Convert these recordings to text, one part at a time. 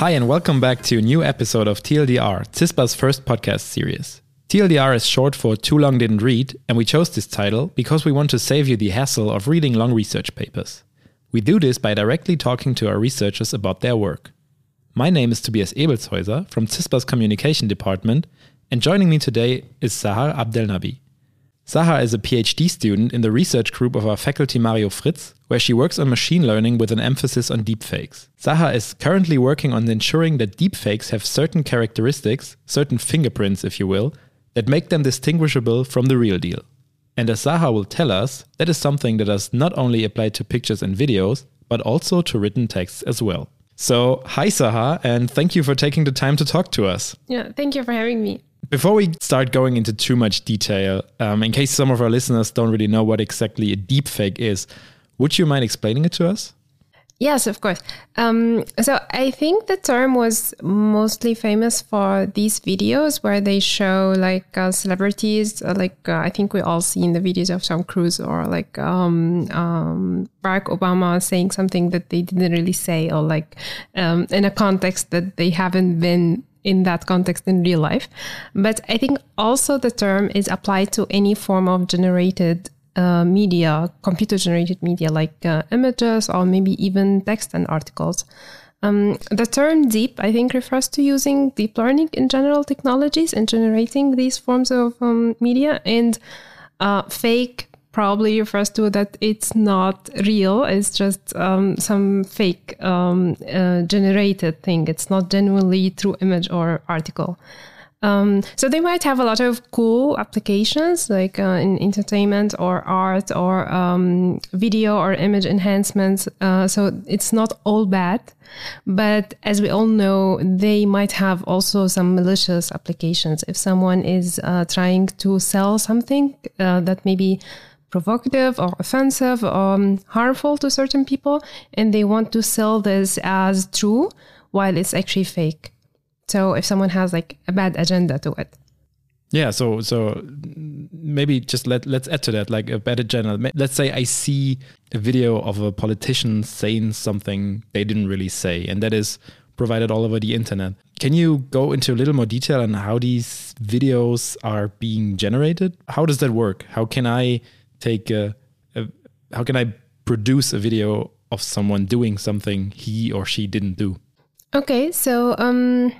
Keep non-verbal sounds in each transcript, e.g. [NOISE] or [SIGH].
Hi, and welcome back to a new episode of TLDR, CISPA's first podcast series. TLDR is short for Too Long Didn't Read, and we chose this title because we want to save you the hassle of reading long research papers. We do this by directly talking to our researchers about their work. My name is Tobias Ebelshäuser from CISPA's Communication Department, and joining me today is Sahar Abdelnabi. Sahar is a PhD student in the research group of our faculty Mario Fritz, where she works on machine learning with an emphasis on deepfakes. Sahar is currently working on ensuring that deepfakes have certain characteristics, certain fingerprints, if you will, that make them distinguishable from the real deal. And as Sahar will tell us, that is something that does not only apply to pictures and videos, but also to written texts as well. So, hi Sahar, and thank you for taking the time to talk to us. Yeah, thank you for having me. Before we start going into too much detail, um, in case some of our listeners don't really know what exactly a deepfake is, would you mind explaining it to us? Yes, of course. Um, so I think the term was mostly famous for these videos where they show like uh, celebrities, uh, like uh, I think we all seen the videos of Tom Cruise or like um, um, Barack Obama saying something that they didn't really say or like um, in a context that they haven't been in that context in real life. But I think also the term is applied to any form of generated uh, media, computer generated media like uh, images or maybe even text and articles. Um, the term deep, I think, refers to using deep learning in general technologies and generating these forms of um, media. And uh, fake probably refers to that it's not real. It's just um, some fake um, uh, generated thing. It's not genuinely true image or article. Um, so they might have a lot of cool applications like uh, in entertainment or art or um, video or image enhancements. Uh, so it's not all bad, but as we all know, they might have also some malicious applications. If someone is uh, trying to sell something uh, that maybe provocative or offensive or um, harmful to certain people, and they want to sell this as true while it's actually fake. So if someone has like a bad agenda to it. Yeah, so so maybe just let let's add to that like a bad agenda. Let's say I see a video of a politician saying something they didn't really say, and that is provided all over the internet. Can you go into a little more detail on how these videos are being generated? How does that work? How can I take a, a how can I produce a video of someone doing something he or she didn't do? Okay, so um,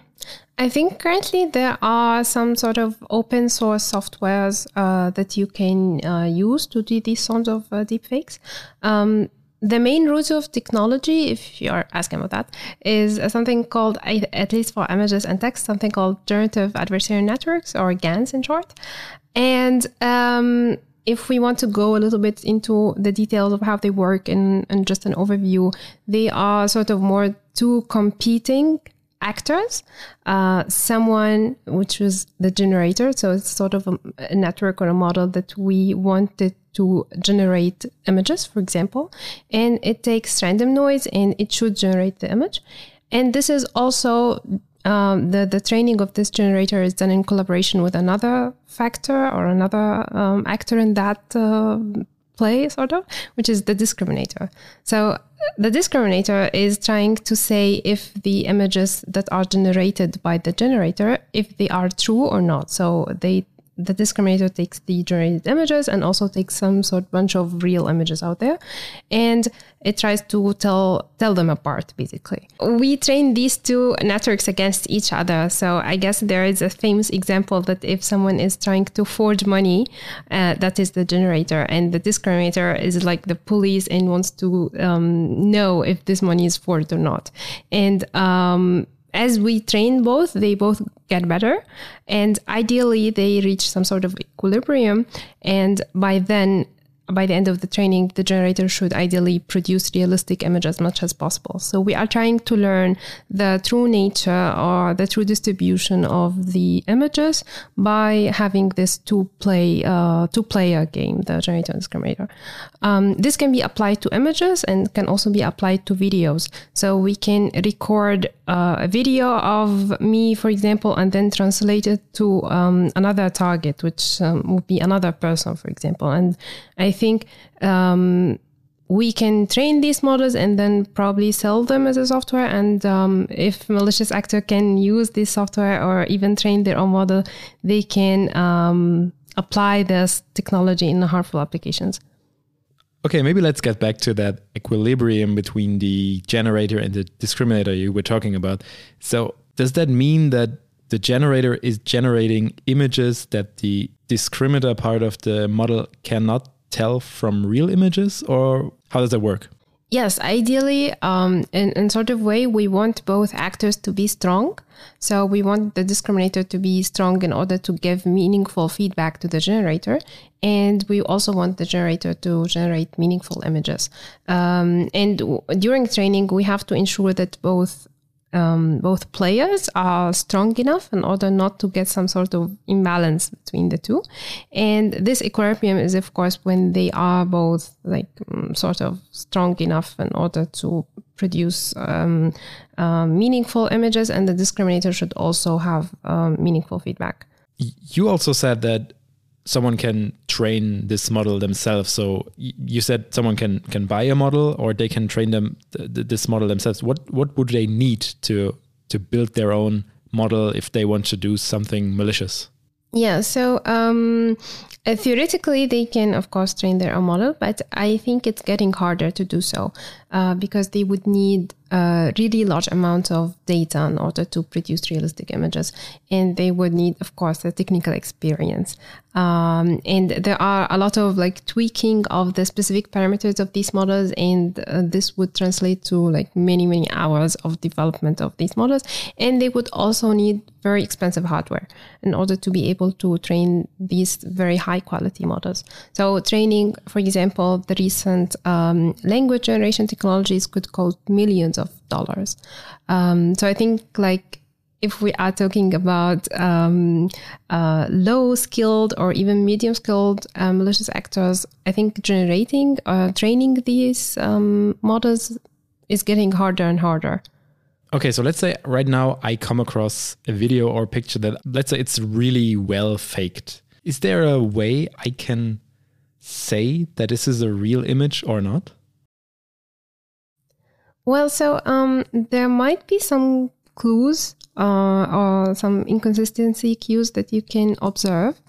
I think currently there are some sort of open source softwares uh, that you can uh, use to do these sorts of uh, deepfakes. Um, the main root of technology, if you're asking about that, is something called, at least for images and text, something called generative adversarial networks or GANs in short. And um, if we want to go a little bit into the details of how they work and, and just an overview, they are sort of more two competing actors. Uh, someone, which was the generator, so it's sort of a, a, network or a model that we wanted to generate images, for example, and it takes random noise and it should generate the image. And this is also um, the the training of this generator is done in collaboration with another factor or another um, actor in that uh, play, sort of, which is the discriminator. So the discriminator is trying to say if the images that are generated by the generator, if they are true or not. So they the discriminator takes the generated images and also takes some sort bunch of real images out there. And it tries to tell tell them apart basically. We train these two networks against each other. So i guess there is a famous example that if someone is trying to forge money uh, that is the generator. And the discriminator is like the police and wants to um, know if this money is forged or not. And um, as we train both, they both get better. And ideally, they reach some sort of equilibrium. And by then, by the end of the training, the generator should ideally produce realistic image as much as possible. So we are trying to learn the true nature or the true distribution of the images by having this two play uh, two player game, the generator and discriminator. Um, this can be applied to images and can also be applied to videos. So we can record uh, a video of me, for example, and then translate it to um, another target, which um, would be another person, for example. And I think um, we can train these models and then probably sell them as a software. And um, if malicious actor can use this software or even train their own model, they can um, apply this technology in harmful applications. Okay, maybe let's get back to that equilibrium between the generator and the discriminator you were talking about. So, does that mean that the generator is generating images that the discriminator part of the model cannot tell from real images, or how does that work? Yes, ideally, um, in, in sort of way, we want both actors to be strong. So we want the discriminator to be strong in order to give meaningful feedback to the generator. And we also want the generator to generate meaningful images. Um, and w- during training, we have to ensure that both um, both players are strong enough in order not to get some sort of imbalance between the two. And this equilibrium is, of course, when they are both like um, sort of strong enough in order to produce um, uh, meaningful images, and the discriminator should also have um, meaningful feedback. You also said that someone can train this model themselves. So you said someone can can buy a model, or they can train them th this model themselves. What what would they need to to build their own model if they want to do something malicious? Yeah, so um, uh, theoretically, they can, of course, train their own model, but I think it's getting harder to do so uh, because they would need a really large amount of data in order to produce realistic images. And they would need, of course, a technical experience. Um, and there are a lot of like tweaking of the specific parameters of these models. And uh, this would translate to like many, many hours of development of these models. And they would also need very expensive hardware in order to be able to train these very high quality models. So training, for example, the recent um, language generation technologies could cost millions of dollars. Um, so I think like if we are talking about um, uh, low skilled or even medium skilled uh, malicious actors, I think generating, uh, training these um, models is getting harder and harder. Okay, so let's say right now I come across a video or a picture that, let's say it's really well faked. Is there a way I can say that this is a real image or not? Well, so um, there might be some clues uh, or some inconsistency cues that you can observe.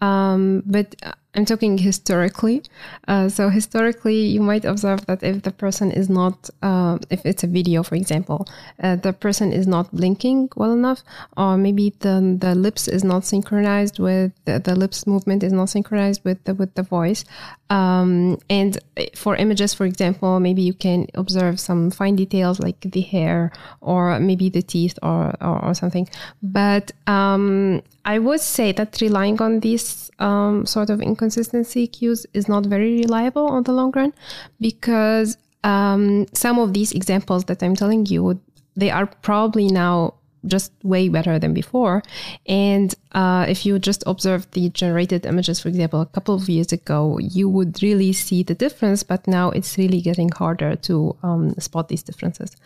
Um, but I'm talking historically. Uh, so historically, you might observe that if the person is not, uh, if it's a video, for example, uh, the person is not blinking well enough, or maybe the the lips is not synchronized with the, the lips movement is not synchronized with the with the voice. Um, and for images, for example, maybe you can observe some fine details like the hair or maybe the teeth or or, or something. But um, I would say that relying on these um, sort of inconsistency cues is not very reliable on the long run because um, some of these examples that I'm telling you, they are probably now just way better than before. And uh, if you just observe the generated images, for example, a couple of years ago, you would really see the difference, but now it's really getting harder to um, spot these differences.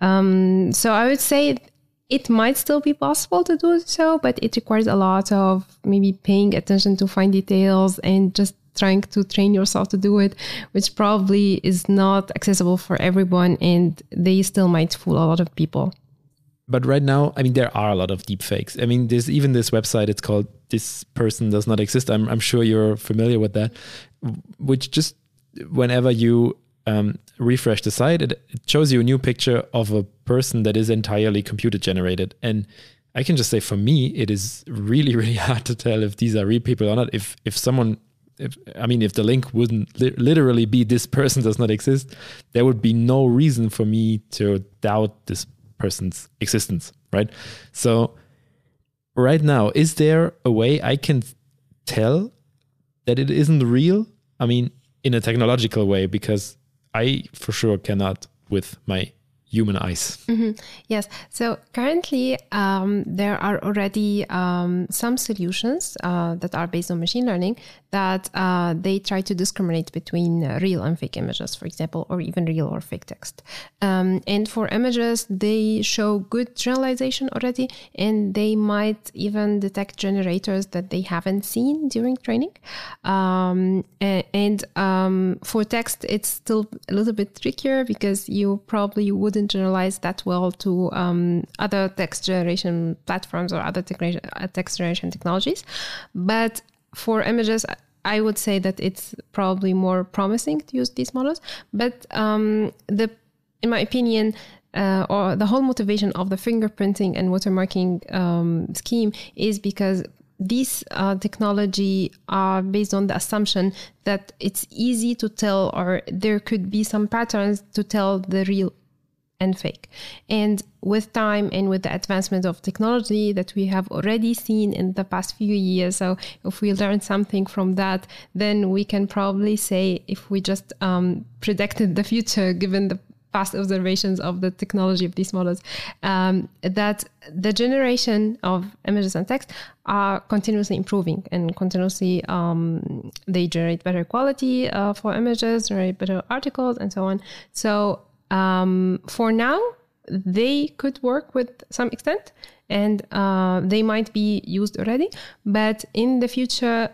Um, so I would say it might still be possible to do so, but it requires a lot of maybe paying attention to fine details and just trying to train yourself to do it, which probably is not accessible for everyone and they still might fool a lot of people. But right now, I mean, there are a lot of deep fakes. I mean, there's even this website, it's called This Person Does Not Exist. I'm, I'm sure you're familiar with that, which just whenever you um, refresh the site, it, it shows you a new picture of a person that is entirely computer generated. And I can just say for me, it is really, [LAUGHS] really hard to tell if these are real people or not. If if someone, if I mean, if the link wouldn't li- literally be this person does not exist, there would be no reason for me to doubt this person's existence, right? So, right now, is there a way I can tell that it isn't real? I mean, in a technological way, because I for sure cannot with my human eyes. Mm-hmm. Yes. So currently, um, there are already um, some solutions uh, that are based on machine learning that uh, they try to discriminate between uh, real and fake images, for example, or even real or fake text. Um, and for images, they show good generalization already, and they might even detect generators that they haven't seen during training. Um, and, and um, for text, it's still a little bit trickier because you probably wouldn't generalize that well to um, other text generation platforms or other uh, text generation technologies. But for images, I would say that it's probably more promising to use these models. But um, the, in my opinion, uh, or the whole motivation of the fingerprinting and watermarking um, scheme is because these uh, technology are based on the assumption that it's easy to tell or there could be some patterns to tell the real and fake. And with time and with the advancement of technology that we have already seen in the past few years, so if we learn something from that, then we can probably say if we just um, predicted the future [LAUGHS] given the past observations of the technology of these models, um, that the generation of images and text are continuously improving and continuously um, they generate better quality uh, for images, generate better articles, and so on. So um, for now, they could work with some extent and uh, they might be used already. But in the future,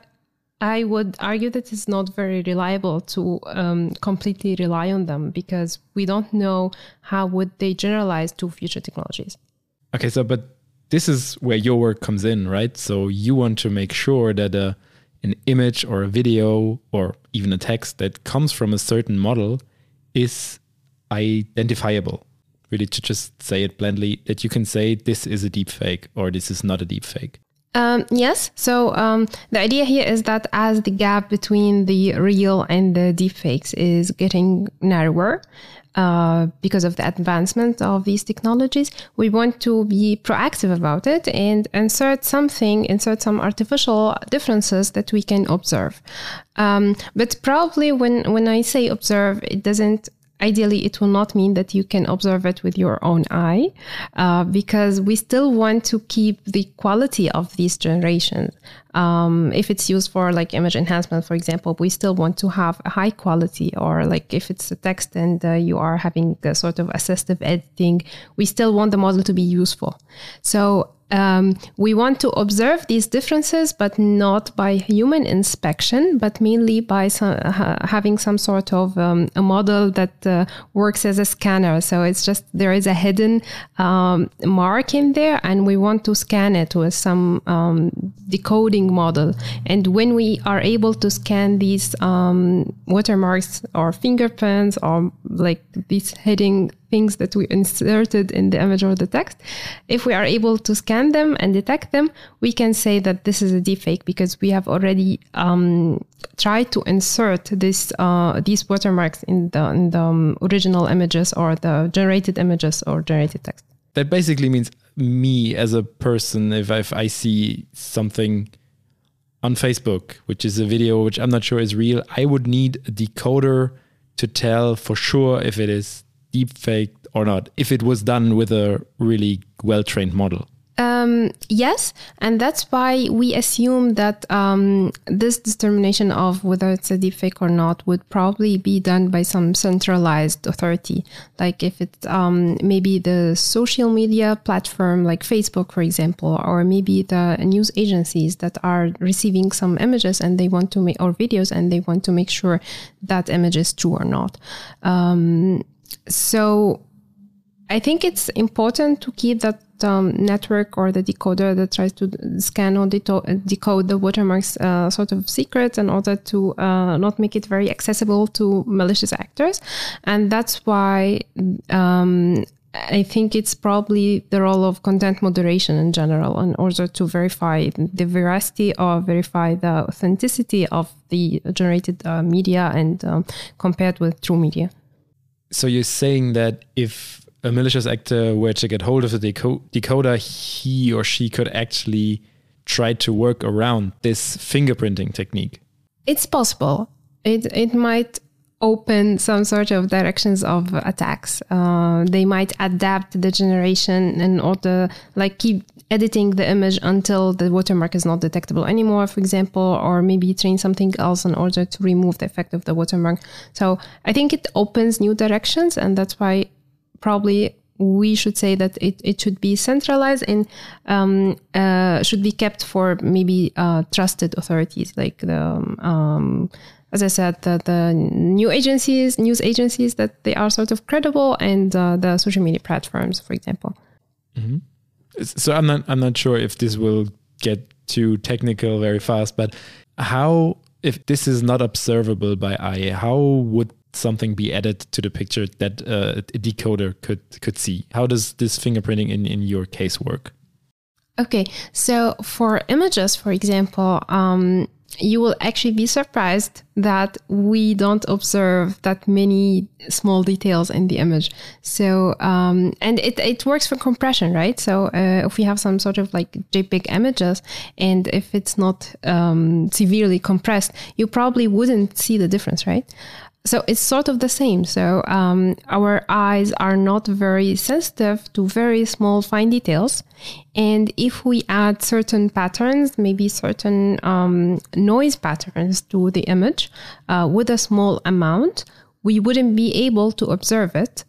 I would argue that it's not very reliable to um, completely rely on them because we don't know how would they generalize to future technologies. Okay, so but this is where your work comes in, right? So you want to make sure that uh, an image or a video or even a text that comes from a certain model is identifiable. Really, to just say it bluntly, that you can say this is a deep fake or this is not a deep fake. Um, yes. So um, the idea here is that as the gap between the real and the deepfakes is getting narrower, uh, because of the advancement of these technologies, we want to be proactive about it and insert something, insert some artificial differences that we can observe. Um, but probably when when I say observe, it doesn't ideally it will not mean that you can observe it with your own eye uh, because we still want to keep the quality of these generations. Um, if it's used for like image enhancement for example we still want to have a high quality or like if it's a text and uh, you are having a sort of assistive editing we still want the model to be useful. So um, we want to observe these differences, but not by human inspection, but mainly by some, having some sort of um, a model that uh, works as a scanner. So it's just there is a hidden um, mark in there, and we want to scan it with some um, decoding model. And when we are able to scan these um, watermarks or fingerprints or like these hidden things that we inserted in the image or the text, if we are able to scan them and detect them, we can say that this is a deepfake because we have already um, tried to insert this uh, these watermarks in the, in the um, original images or the generated images or generated text. That basically means me as a person, if, if I see something on Facebook, which is a video which I'm not sure is real, I would need a decoder to tell for sure if it is deepfake or not if it was done with a really well trained model? Um, yes, and that's why we assume that um, this determination of whether it's a deepfake or not would probably be done by some centralized authority. Like if it's um, maybe the social media platform, like Facebook, for example, or maybe the news agencies that are receiving some images and they want to make or videos and they want to make sure that image is true or not. So I think it's important to keep that um, network or the decoder that tries to scan or decode the watermarks uh, sort of secret in order to uh, not make it very accessible to malicious actors. And that's why um, I think it's probably the role of content moderation in general in order to verify the veracity or verify the authenticity of the generated uh, media and um, compared with true media. So you're saying that if a malicious actor were to get hold of the deco decoder, he or she could actually try to work around this fingerprinting technique? It's possible. It it might open some sort of directions of attacks. Uh, they might adapt the generation in order, like keep editing the image until the watermark is not detectable anymore, for example, or maybe train something else in order to remove the effect of the watermark. So I think it opens new directions, and that's why probably we should say that it, it should be centralized and um, uh, should be kept for maybe uh, trusted authorities like the um, as I said, the, the, new agencies, news agencies that they are sort of credible, and uh, the social media platforms, for example. Mm-hmm. So I'm not I'm not sure if this will get too technical very fast, but how if this is not observable by eye, how would something be added to the picture that uh, a decoder could could see? How does this fingerprinting in in your case work? Okay, so for images, for example, um, you will actually be surprised that we don't observe that many small details in the image. So, um, and it, it works for compression, right? So, uh, if we have some sort of like JPEG images and if it's not um, severely compressed, you probably wouldn't see the difference, right? So it's sort of the same. So um, our eyes are not very sensitive to very small fine details, and if we add certain patterns, maybe certain um, noise patterns to the image uh, with a small amount, we wouldn't be able to observe it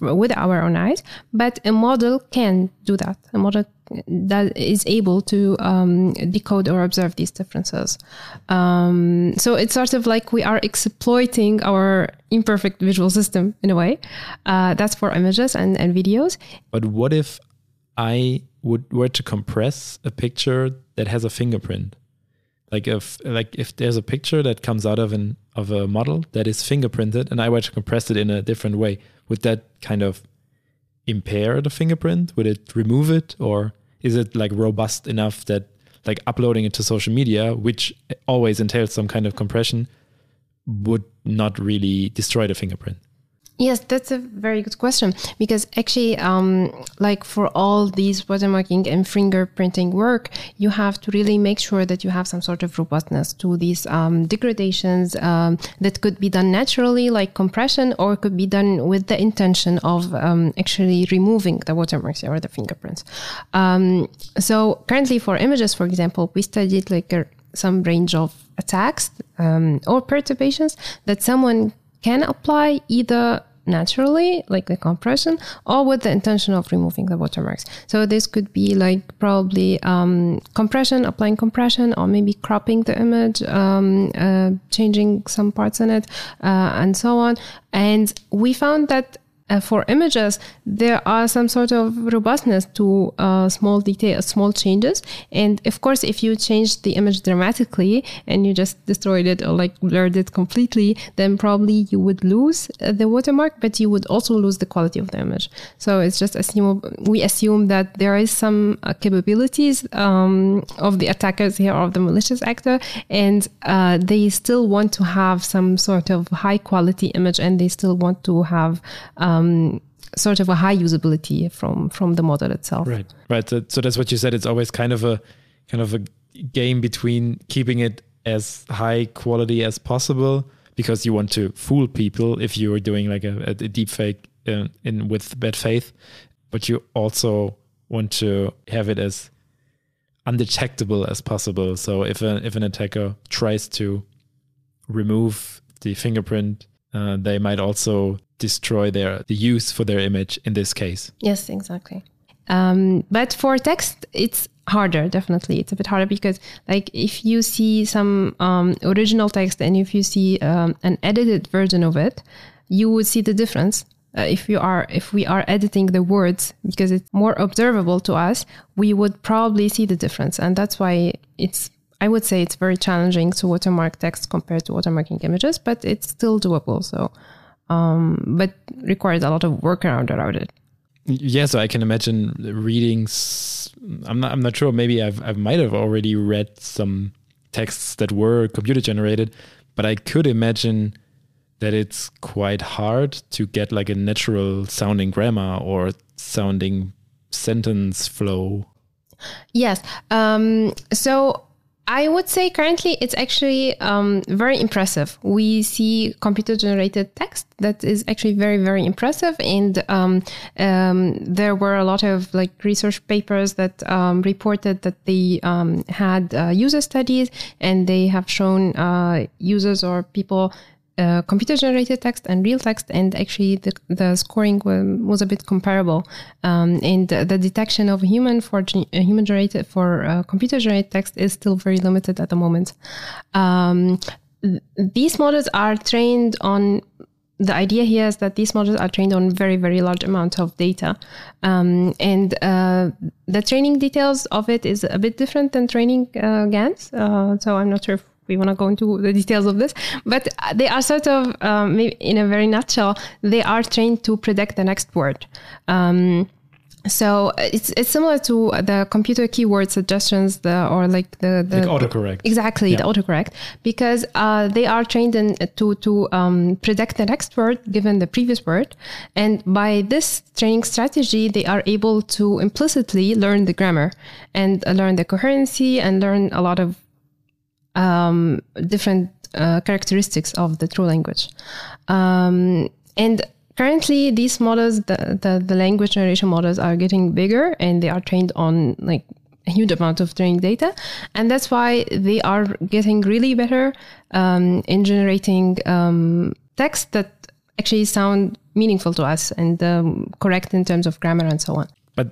with our own eyes, but a model can do that. A model that is able to um, decode or observe these differences. Um, so it's sort of like we are exploiting our imperfect visual system in a way. Uh, that's for images and, and videos. But what if I would were to compress a picture that has a fingerprint? Like if like if there's a picture that comes out of an of a model that is fingerprinted and I were to compress it in a different way, would that kind of impair the fingerprint? Would it remove it or is it like robust enough that like uploading it to social media, which always entails some kind of compression, would not really destroy the fingerprint? Yes, that's a very good question because actually, um, like for all these watermarking and fingerprinting work, you have to really make sure that you have some sort of robustness to these um, degradations um, that could be done naturally, like compression, or could be done with the intention of um, actually removing the watermarks or the fingerprints. Um, so currently, for images, for example, we studied like a, some range of attacks um, or perturbations that someone can apply either naturally, like the compression, or with the intention of removing the watermarks. So this could be like probably um, compression, applying compression, or maybe cropping the image, um, uh, changing some parts in it, uh, and so on. And we found that uh, for images, there are some sort of robustness to uh, small details, small changes. And of course, if you change the image dramatically and you just destroyed it or like blurred it completely, then probably you would lose uh, the watermark, but you would also lose the quality of the image. So it's just assume we assume that there is some uh, capabilities um, of the attackers here of the malicious actor, and uh, they still want to have some sort of high quality image, and they still want to have. Um, um, sort of a high usability from from the model itself. Right, right. So, so that's what you said. It's always kind of a kind of a game between keeping it as high quality as possible because you want to fool people if you are doing like a, a deep fake in, uh, in with bad faith, but you also want to have it as undetectable as possible. So if a, if an attacker tries to remove the fingerprint, uh, they might also destroy their the use for their image in this case. Yes, exactly. Um, but for text, it's harder. Definitely, it's a bit harder because, like, if you see some um, original text and if you see um, an edited version of it, you would see the difference. Uh, if you are if we are editing the words because it's more observable to us, we would probably see the difference, and that's why it's I would say it's very challenging to watermark text compared to watermarking images, but it's still doable. So um, but requires a lot of workaround around it. Yeah, so I can imagine readings. I'm not. I'm not sure. Maybe I've. I might have already read some texts that were computer generated, but I could imagine that it's quite hard to get like a natural sounding grammar or sounding sentence flow. Yes. Um, so I would say currently it's actually um, very impressive. We see computer generated text that is actually very, very impressive. And um, um, there were a lot of like research papers that um, reported that they um, had uh, user studies and they have shown uh, users or people uh, computer generated text and real text, and actually the, the scoring was a bit comparable. Um, and the detection of human for uh, human generated for uh, computer generated text is still very limited at the moment. Um, these models are trained on the idea here is that these models are trained on very very large amount of data um, and uh, the training details of it is a bit different than training uh, GANs uh, so i'm not sure if we want to go into the details of this, but they are sort of, um, in a very nutshell, they are trained to predict the next word. Um, so it's it's similar to the computer keyword suggestions, the or like the, the like autocorrect. Exactly, yeah. the autocorrect, because uh, they are trained in, to to um, predict the next word given the previous word, and by this training strategy, they are able to implicitly learn the grammar and learn the coherency and learn a lot of um, different uh, characteristics of the true language. Um, and currently, these models, the, the, the language generation models, are getting bigger and they are trained on like a huge amount of training data. And that's why they are getting really better um, in generating um, text that actually sound meaningful to us and um, correct in terms of grammar and so on. But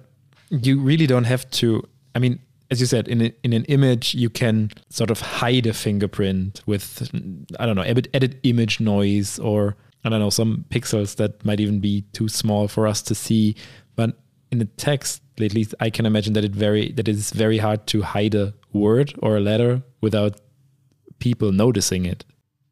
you really don't have to. I mean, as you said, in a, in an image, you can sort of hide a fingerprint with I don't know, edit, edit image noise or I don't know some pixels that might even be too small for us to see. But in the text, at least I can imagine that it very that it is very hard to hide a word or a letter without people noticing it.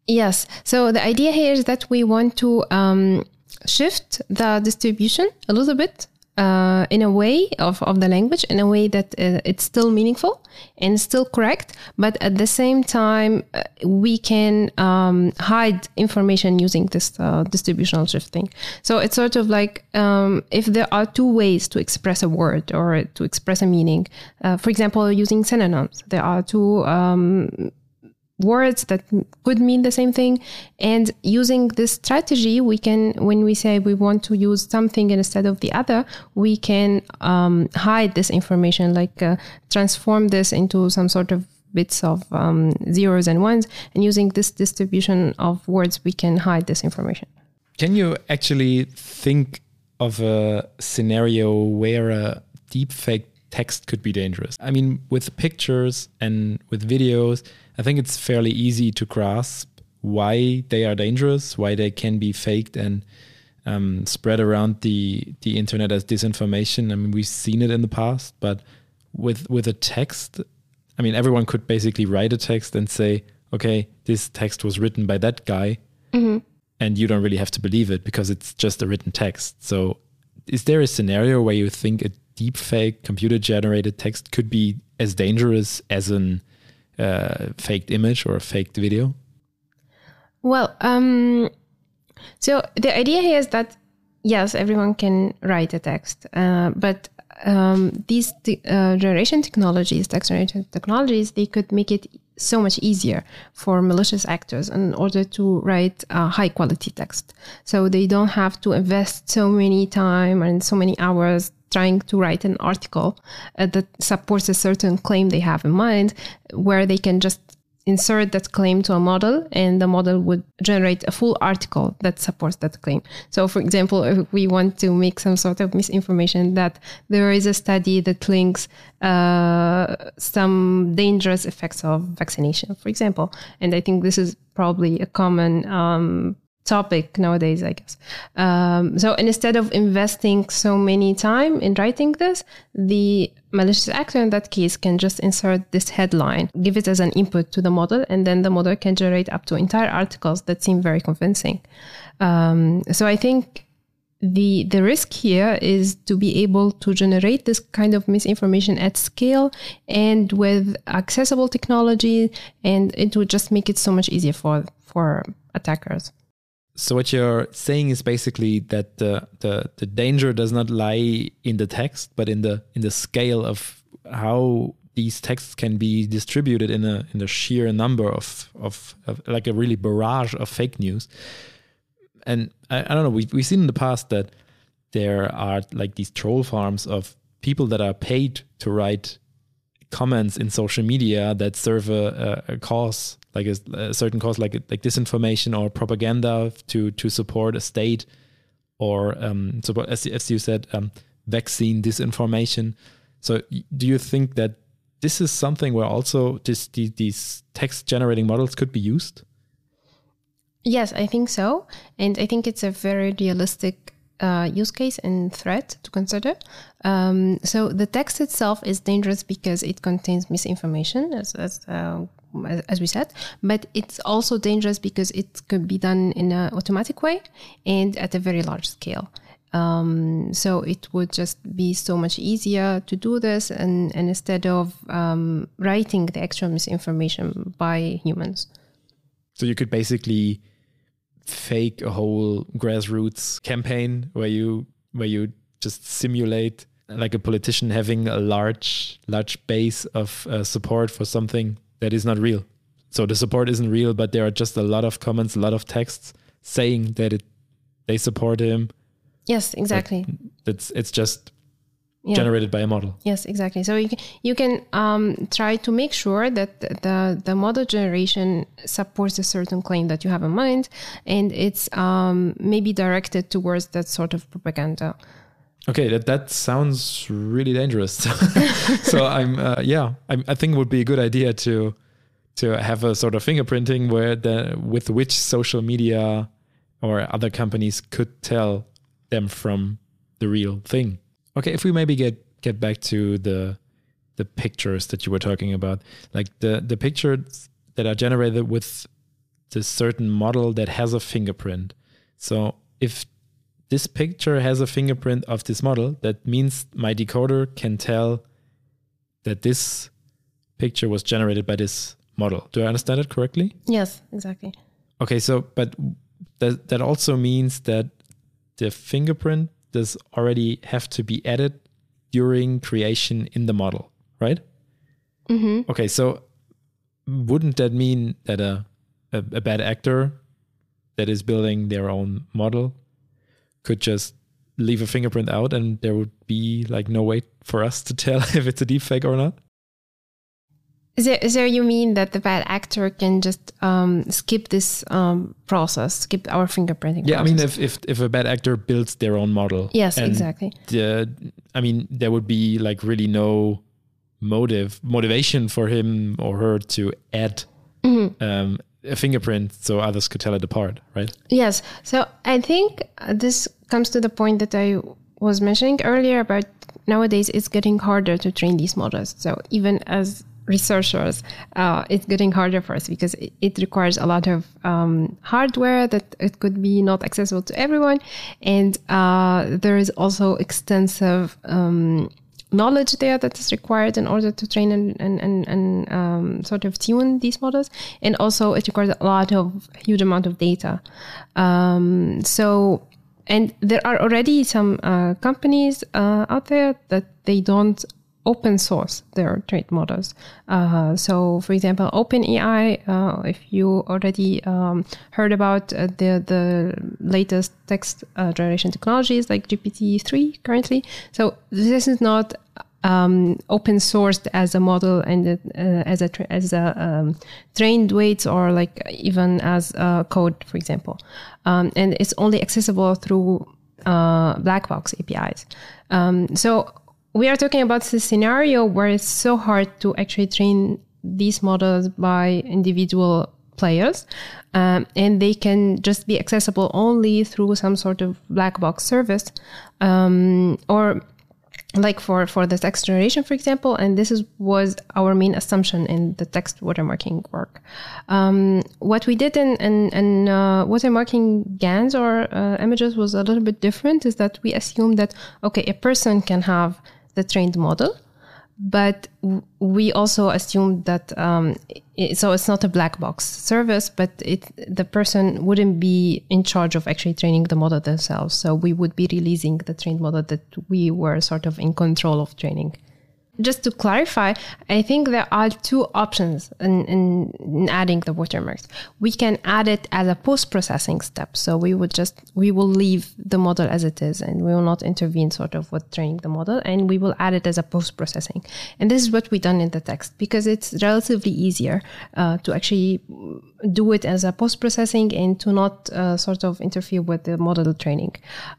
Yes. So the idea here is that we want to um, shift the distribution a little bit uh, in a way of, of the language in a way that uh, it's still meaningful and still correct but at the same time uh, we can um, hide information using this uh, distributional shifting. So it's sort of like um, if there are two ways to express a word or to express a meaning uh, for example using synonyms there are two um, words that could mean the same thing. And using this strategy we can when we say we want to use something instead of the other we can um, hide this information like uh, transform this into some sort of bits of um, zeros and ones. And using this distribution of words we can hide this information. Can you actually think of a scenario where a deepfake text could be dangerous i mean with pictures and with videos I think it's fairly easy to grasp why they are dangerous, why they can be faked and um, spread around the the internet as disinformation. I mean, we've seen it in the past, but with with a text, I mean, everyone could basically write a text and say, "Okay, this text was written by that guy," mm-hmm. and you don't really have to believe it because it's just a written text. So, is there a scenario where you think a deepfake computer generated text could be as dangerous as an uh, faked image or a faked video? Well, um, so the idea here is that yes, everyone can write a text, uh, but um, these uh, generation technologies, text generation technologies, they could make it so much easier for malicious actors in order to write uh, high quality text. So they don't have to invest so many time and so many hours trying to write an article uh, that supports a certain claim they have in mind, where they can just insert that claim to a model and the model would generate a full article that supports that claim. So, for example, if we want to make some sort of misinformation that there is a study that links uh, some dangerous effects of vaccination, for example, and I think this is probably a common um, topic nowadays, I guess. Um, so instead of investing so many time in writing this, the malicious actor in that case can just insert this headline, give it as an input to the model, and then the model can generate up to entire articles that seem very convincing. Um, so I think the the risk here is to be able to generate this kind of misinformation at scale and with accessible technology and it would just make it so much easier for for attackers so what you're saying is basically that the, the the danger does not lie in the text, but in the in the scale of how these texts can be distributed in a in a sheer number of of, of like a really barrage of fake news. And I, I don't know, we've we've seen in the past that there are like these troll farms of people that are paid to write comments in social media that serve a, a, a cause like a, a, certain cause like like disinformation or propaganda to to support a state or um, support as, as you said um, vaccine disinformation. So do you think that this is something where also this, these, text generating models could be used? Yes i think so. And i think it's a very realistic uh, use case and threat to consider. Um, so the text itself is dangerous because it contains misinformation, as as, uh, as we said, but it's also dangerous because it could be done in an automatic way and at a very large scale. Um, so it would just be so much easier to do this, and, and instead of um, writing the actual misinformation by humans. So you could basically fake a whole grassroots campaign where you where you just simulate like a politician having a large large base of uh, support for something that is not real. So the support isn't real, but there are just a lot of comments, a lot of texts saying that it they support him. Yes, exactly. That's it's just yeah. generated by a model. Yes, exactly. So you can, you can um, try to make sure that the the model generation supports a certain claim that you have in mind, and it's um, maybe directed towards that sort of propaganda. Okay, that that sounds really dangerous. [LAUGHS] so I'm uh, yeah, I'm, I think it would be a good idea to to have a sort of fingerprinting where the with which social media or other companies could tell them from the real thing. Okay, if we maybe get get back to the the pictures that you were talking about, like the the pictures that are generated with this certain model that has a fingerprint. So if this picture has a fingerprint of this model, that means my decoder can tell that this picture was generated by this model. Do I understand it correctly? Yes, exactly. Okay, so but that that also means that the fingerprint does already have to be added during creation in the model, right? Mm-hmm. Okay, so wouldn't that mean that a, a, a bad actor that is building their own model could just leave a fingerprint out and there would be like no way for us to [LAUGHS] tell if it's a deepfake or not? So, so you mean that the bad actor can just um, skip this um, process, skip our fingerprinting? Yeah, process. I mean, if, if if a bad actor builds their own model, yes, exactly. The, I mean, there would be like really no motive motivation for him or her to add mm-hmm. um, a fingerprint so others could tell it apart, right? Yes. So I think this comes to the point that I was mentioning earlier about nowadays it's getting harder to train these models. So even as researchers, uh, it's getting harder for us because it, it requires a lot of um, hardware that it could be not accessible to everyone, and uh, there is also extensive um, knowledge there that is required in order to train and and and, and um, sort of tune these models, and also it requires a lot of huge amount of data. Um, so and there are already some uh, companies uh, out there that they don't open source their trade models. Uh, so, for example, OpenAI, uh, if you already um, heard about uh, the the latest text uh, generation technologies like GPT-3 currently, so this is not um, open sourced as a model and uh, as a as a um, trained weights or like even as code, for example, um, and it's only accessible through uh, black box APIs. Um, so we are talking about the scenario where it's so hard to actually train these models by individual players um, and they can just be accessible only through some sort of black box service um, or like for for the text generation for example and this is was our main assumption in the text watermarking work um, what we did in in, in uh, watermarking gans or uh, images was a little bit different is that we assumed that okay a person can have the trained model. But we also assumed that um, it, so it's not a black box service, but it the person wouldn't be in charge of actually training the model themselves. So we would be releasing the trained model that we were sort of in control of training. Just to clarify, I think there are two options in, in, in adding the watermarks. We can add it as a post-processing step. So we would just, we will leave the model as it is and we will not intervene sort of with training the model and we will add it as a post-processing. And this is what we done in the text because it's relatively easier uh, to actually do it as a post-processing and to not uh, sort of interfere with the model training.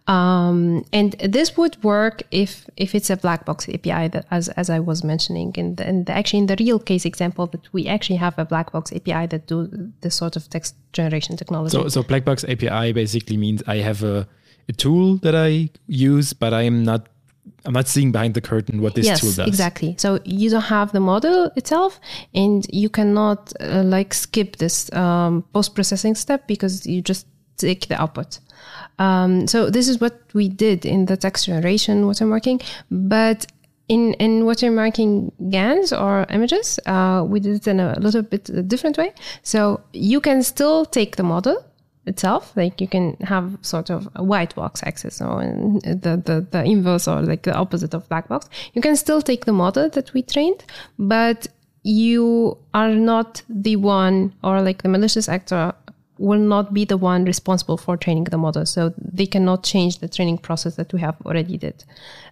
Um, and this would work if, if it's a black box API that as, as as I was mentioning. And, and actually, in the real case example, that we actually have a black box API that do this sort of text generation technology. So, so black box API basically means I have a, a tool that I use, but I am not I'm not seeing behind the curtain what this yes, tool does. Exactly. So you don't have the model itself, and you cannot uh, like skip this um, post processing step because you just take the output. Um, so this is what we did in the text generation watermarking, but in in watermarking GANs or images, uh, we did it in a little bit different way. So you can still take the model itself, like you can have sort of a white box access or the, the, the inverse or like the opposite of black box. You can still take the model that we trained, but you are not the one or like the malicious actor will not be the one responsible for training the model. So they cannot change the training process that we have already did.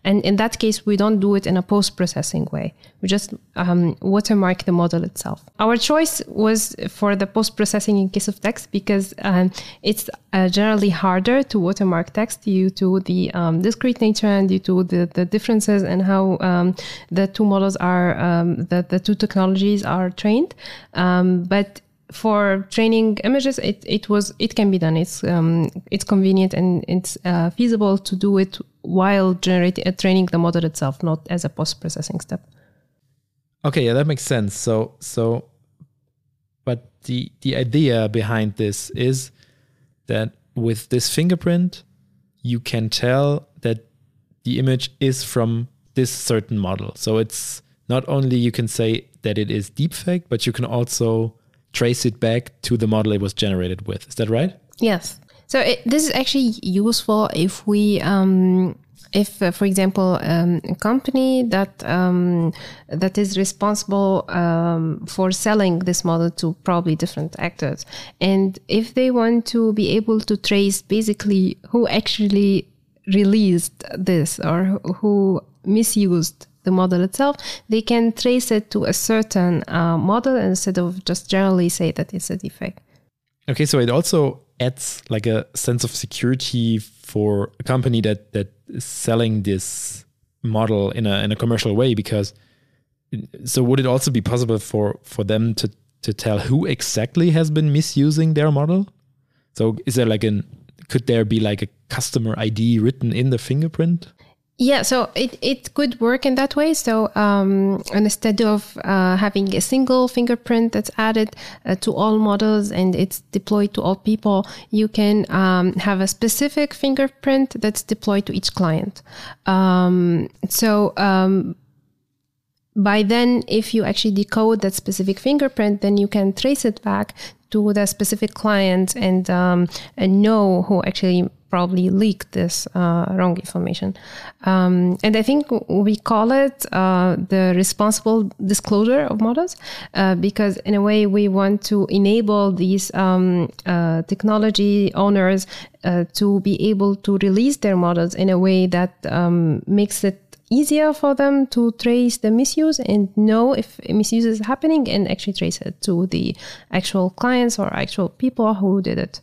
And in that case, we don't do it in a post-processing way. We just um, watermark the model itself. Our choice was for the post-processing in case of text because um, it's uh, generally harder to watermark text due to the um, discrete nature and due to the, the differences and how um, the two models are, um, the, the two technologies are trained. Um, but for training images, it, it was it can be done. It's um, it's convenient and it's uh, feasible to do it while generating uh, training the model itself, not as a post processing step. Okay, yeah, that makes sense. So so, but the the idea behind this is that with this fingerprint, you can tell that the image is from this certain model. So it's not only you can say that it is deepfake, but you can also trace it back to the model it was generated with. Is that right? Yes. So it, this is actually useful if we, um, if uh, for example, um, a company that um, that is responsible um, for selling this model to probably different actors, and if they want to be able to trace basically who actually released this or who misused the model itself, they can trace it to a certain uh, model instead of just generally say that it's a deepfake. Okay, so it also adds like a sense of security for a company that that is selling this model in a in a commercial way because so would it also be possible for for them to to tell who exactly has been misusing their model? So is there like an could there be like a customer ID written in the fingerprint? Yeah, so it, it could work in that way. So um, instead of uh, having a single fingerprint that's added uh, to all models and it's deployed to all people, you can um, have a specific fingerprint that's deployed to each client. Um, so um, by then, if you actually decode that specific fingerprint, then you can trace it back to the specific client and, um, and know who actually probably leaked this uh, wrong information. Um, and I think we call it uh, the responsible disclosure of models uh, because, in a way, we want to enable these um, uh, technology owners uh, to be able to release their models in a way that um, makes it easier for them to trace the misuse and know if misuse is happening and actually trace it to the actual clients or actual people who did it.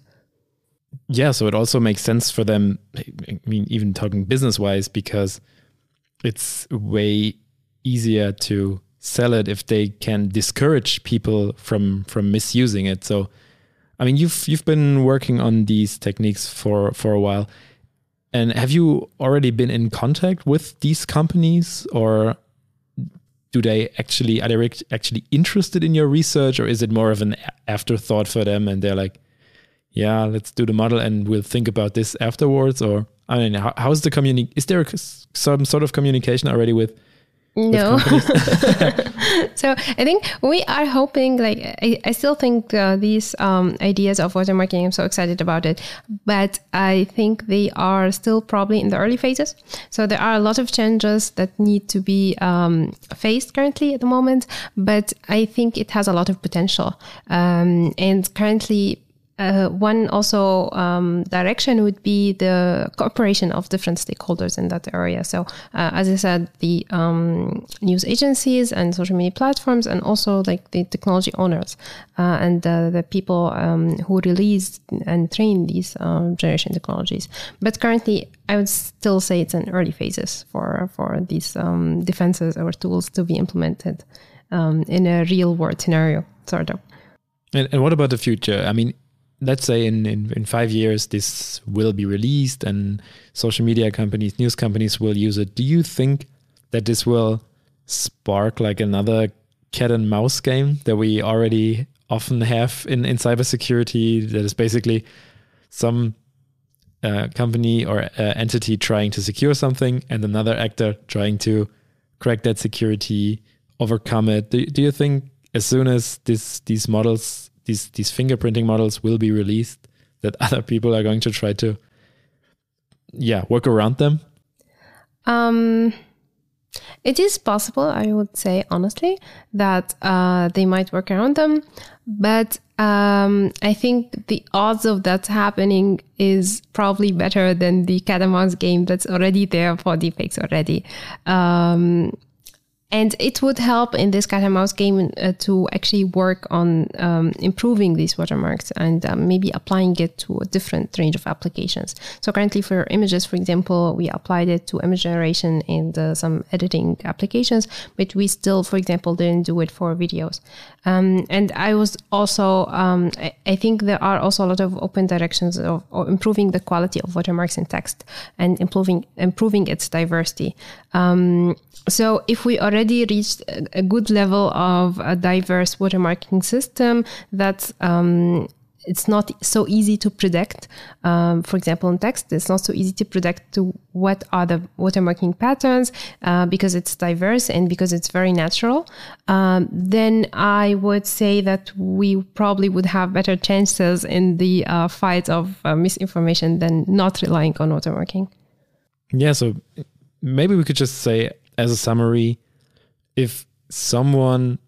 Yeah, so it also makes sense for them. I mean, even talking business wise, because it's way easier to sell it if they can discourage people from from misusing it. So, I mean, you've you've been working on these techniques for for a while, and have you already been in contact with these companies, or do they actually are they actually interested in your research, or is it more of an afterthought for them, and they're like, yeah, let's do the model and we'll think about this afterwards? Or I mean, how, how's the community? Is there some sort of communication already with No. [LAUGHS] [LAUGHS] so I think we are hoping, like, I, I still think uh, these um, ideas of watermarking, I'm so excited about it, but I think they are still probably in the early phases. So there are a lot of changes that need to be um, faced currently at the moment, but I think it has a lot of potential. Um, and currently, uh, one also um, direction would be the cooperation of different stakeholders in that area. So, uh, as I said, the um, news agencies and social media platforms, and also like the technology owners uh, and the people um, who release and train these um, generation technologies. But currently, I would still say it's in early phases for for these um, defenses or tools to be implemented um, in a real world scenario, sort of. And, and what about the future? I mean, let's say in, in, in five years this will be released and social media companies, news companies will use it. Do you think that this will spark like another cat and mouse game that we already often have in, in cybersecurity that is basically some uh, company or uh, entity trying to secure something and another actor trying to crack that security, overcome it. Do, do you think as soon as this these models these these fingerprinting models will be released that [LAUGHS] other people are going to try to yeah work around them? Um it is possible i would say honestly that uh, they might work around them but um, i think the odds of that happening is probably better than the cat and mouse game that's already there for deepfakes already. Um, and it would help in this cat and mouse game uh, to actually work on um, improving these watermarks and um, maybe applying it to a different range of applications. So currently for images, for example, we applied it to image generation and uh, some editing applications, but we still, for example, didn't do it for videos. Um, and I was also, um, I, I, think there are also a lot of open directions of, of, improving the quality of watermarks in text and improving improving its diversity. Um, so if we already reached a good level of a diverse watermarking system that's um, it's not so easy to predict. Um, for example, in text, it's not so easy to predict to what are the watermarking patterns uh, because it's diverse and because it's very natural. Um, then I would say that we probably would have better chances in the uh, fight of uh, misinformation than not relying on watermarking. Yeah, so maybe we could just say as a summary, if someone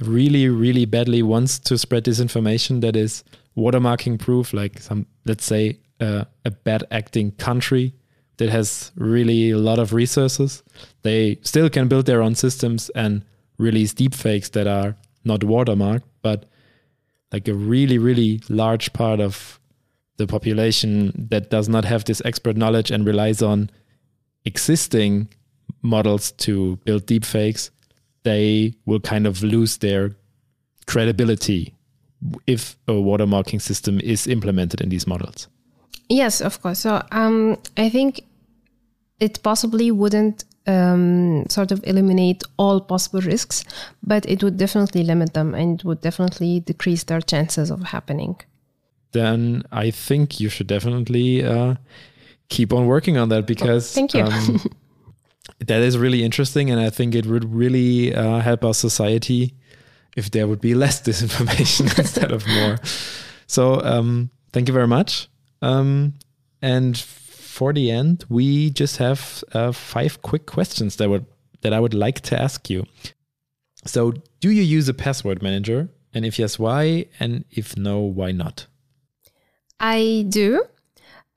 really, really badly wants to spread disinformation that is watermarking proof, like some, let's say, uh, a bad acting country that has really a lot of resources, they still can build their own systems and release deepfakes that are not watermarked, but like a really, really large part of the population that does not have this expert knowledge and relies on existing models to build deepfakes, they will kind of lose their credibility if a watermarking system is implemented in these models. Yes, of course. So um, I think it possibly wouldn't um, sort of eliminate all possible risks, but it would definitely limit them and would definitely decrease their chances of happening. Then I think you should definitely uh, keep on working on that because. Oh, thank you. Um, [LAUGHS] that is really interesting, and I think it would really uh, help our society if there would be less [LAUGHS] disinformation [LAUGHS] instead of more. So, um, thank you very much. Um, and for the end, we just have uh, five quick questions that would that I would like to ask you. So, do you use a password manager? And if yes, why? And if no, why not? I do,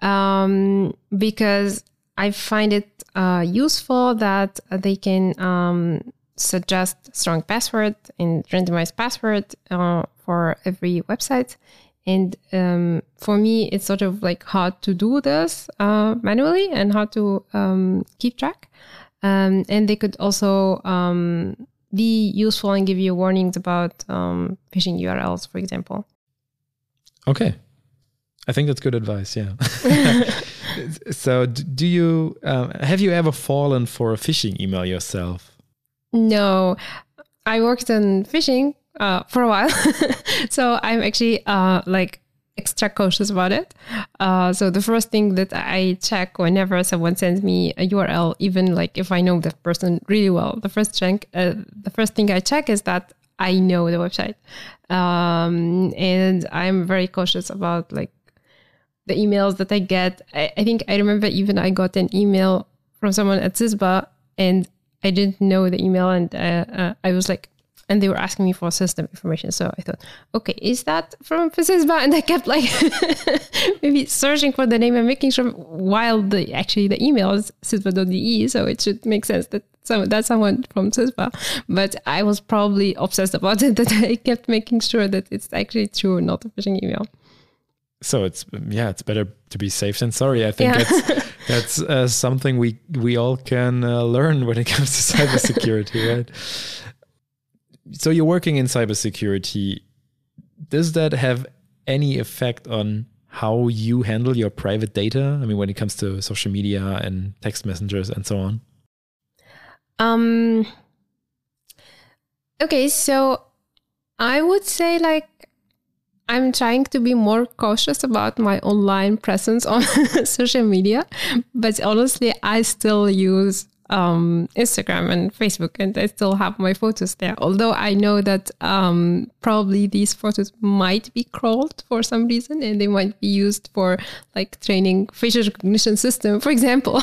um, because I find it uh, useful that they can um, suggest strong password and randomized password uh, for every website. And um, for me, it's sort of like hard to do this uh, manually and how to um, keep track. Um, and they could also um, be useful and give you warnings about um, phishing URLs, for example. Okay. I think that's good advice. Yeah. [LAUGHS] [LAUGHS] so, do you um, have you ever fallen for a phishing email yourself? No, I worked in phishing uh, for a while, [LAUGHS] so I'm actually uh, like extra cautious about it. Uh, so the first thing that I check whenever someone sends me a URL, even like if I know the person really well, the first check, uh, the first thing I check is that I know the website, um, and I'm very cautious about like the emails that I get. I, I think I remember even I got an email from someone at CISPA and I didn't know the email and uh, uh, I was like, and they were asking me for system information. So I thought, okay, is that from CISPA? And I kept like [LAUGHS] maybe searching for the name and making sure while the actually the email is CISPA.de, so it should make sense that some that's someone from CISPA. But I was probably obsessed about it [LAUGHS] that I kept making sure that it's actually true, not a phishing email so it's yeah it's better to be safe than sorry. I think yeah. that's [LAUGHS] that's uh, something we we all can uh, learn when it comes to cybersecurity [LAUGHS] right? So you're working in cybersecurity. Does that have any effect on how you handle your private data? I mean when it comes to social media and text messengers and so on? Um okay so i would say like I'm trying to be more cautious about my online presence on [LAUGHS] social media, but honestly, I still use um, Instagram and Facebook, and I still have my photos there. Although I know that um, probably these photos might be crawled for some reason, and they might be used for like training facial recognition system, for example.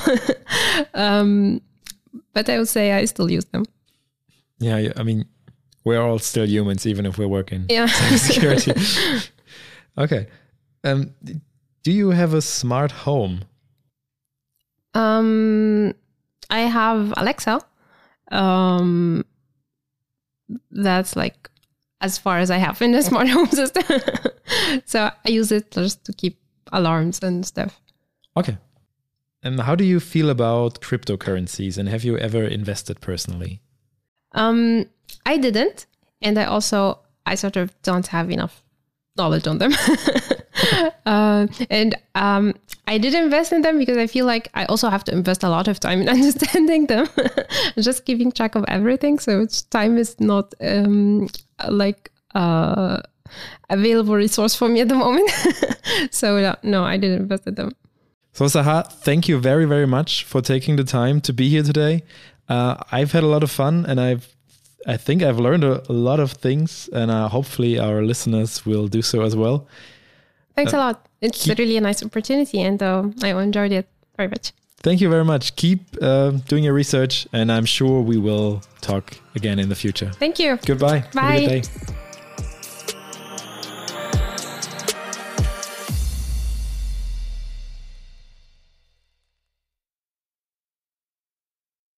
[LAUGHS] um, but I would say I still use them. Yeah, I mean, we're all still humans, even if we're working yeah. [LAUGHS] security. [LAUGHS] okay. Um, do you have a smart home? Um, I have Alexa. Um, that's like as far as I have in the smart [LAUGHS] home system. so I use it just to keep alarms and stuff. Okay. And how do you feel about cryptocurrencies? And have you ever invested personally? Um, I didn't, and I also I sort of don't have enough knowledge on them. [LAUGHS] uh, and um, I did invest in them because I feel like I also have to invest a lot of time in [LAUGHS] understanding them, [LAUGHS] just keeping track of everything. So time is not um, like uh, available resource for me at the moment. so uh, no, I didn't invest in them. So Sahar, thank you very very much for taking the time to be here today. Uh, I've had a lot of fun, and I've I think I've learned a, lot of things, and uh, hopefully our listeners will do so as well. Thanks uh, a lot. It's keep, really a nice opportunity, and uh, I enjoyed it very much. Thank you very much. Keep uh, doing your research, and I'm sure we will talk again in the future. Thank you. Goodbye. Bye.